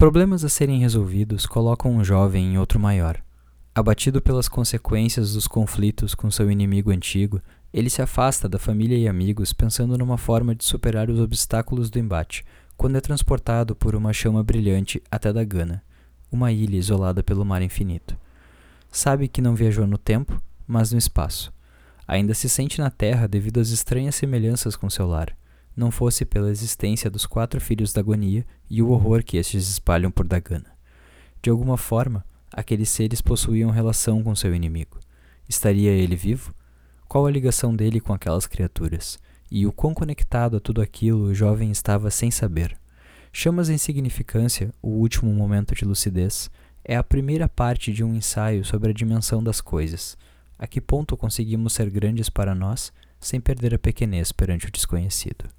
Problemas a serem resolvidos colocam um jovem em outro maior. Abatido pelas consequências dos conflitos com seu inimigo antigo, ele se afasta da família e amigos pensando numa forma de superar os obstáculos do embate, quando é transportado por uma chama brilhante até Dagana, uma ilha isolada pelo mar infinito. Sabe que não viajou no tempo, mas no espaço. Ainda se sente na Terra devido às estranhas semelhanças com seu lar, não fosse pela existência dos quatro filhos da agonia e o horror que estes espalham por Dagana. De alguma forma, aqueles seres possuíam relação com seu inimigo. Estaria ele vivo? Qual a ligação dele com aquelas criaturas? E o quão conectado a tudo aquilo o jovem estava sem saber. Chamas em significância, o último momento de lucidez, é a primeira parte de um ensaio sobre a dimensão das coisas. A que ponto conseguimos ser grandes para nós sem perder a pequenez perante o desconhecido?